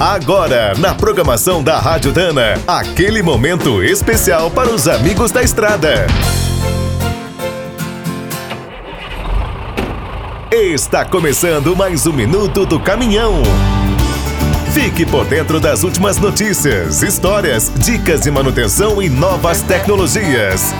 Agora, na programação da Rádio Dana, aquele momento especial para os amigos da estrada. Está começando mais um minuto do caminhão. Fique por dentro das últimas notícias, histórias, dicas de manutenção e novas tecnologias.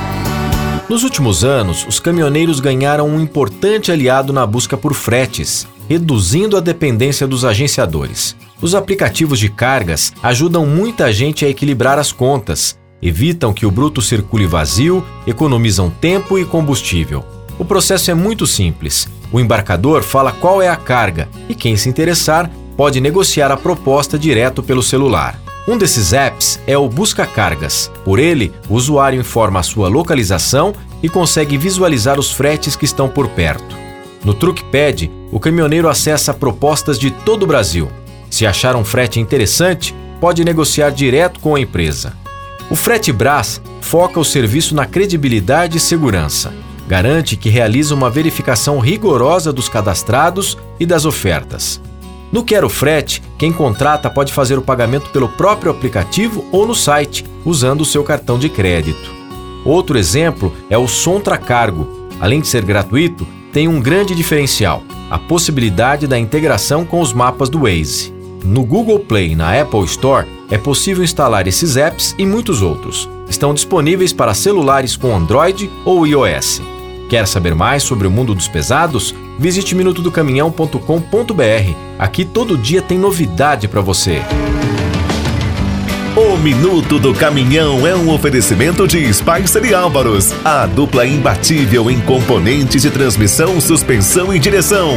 Nos últimos anos, os caminhoneiros ganharam um importante aliado na busca por fretes, reduzindo a dependência dos agenciadores. Os aplicativos de cargas ajudam muita gente a equilibrar as contas, evitam que o bruto circule vazio, economizam tempo e combustível. O processo é muito simples. O embarcador fala qual é a carga e quem se interessar pode negociar a proposta direto pelo celular. Um desses apps é o Busca Cargas. Por ele, o usuário informa a sua localização e consegue visualizar os fretes que estão por perto. No TruckPad, o caminhoneiro acessa propostas de todo o Brasil. Se achar um frete interessante, pode negociar direto com a empresa. O Frete Brás foca o serviço na credibilidade e segurança. Garante que realiza uma verificação rigorosa dos cadastrados e das ofertas. No Quero Frete, quem contrata pode fazer o pagamento pelo próprio aplicativo ou no site, usando o seu cartão de crédito. Outro exemplo é o Sontra Cargo. Além de ser gratuito, tem um grande diferencial: a possibilidade da integração com os mapas do Waze. No Google Play e na Apple Store é possível instalar esses apps e muitos outros. Estão disponíveis para celulares com Android ou iOS. Quer saber mais sobre o mundo dos pesados? Visite minutodocaminhão.com.br. Aqui todo dia tem novidade para você. O Minuto do Caminhão é um oferecimento de Spicer e Álvaros, a dupla imbatível em componentes de transmissão, suspensão e direção.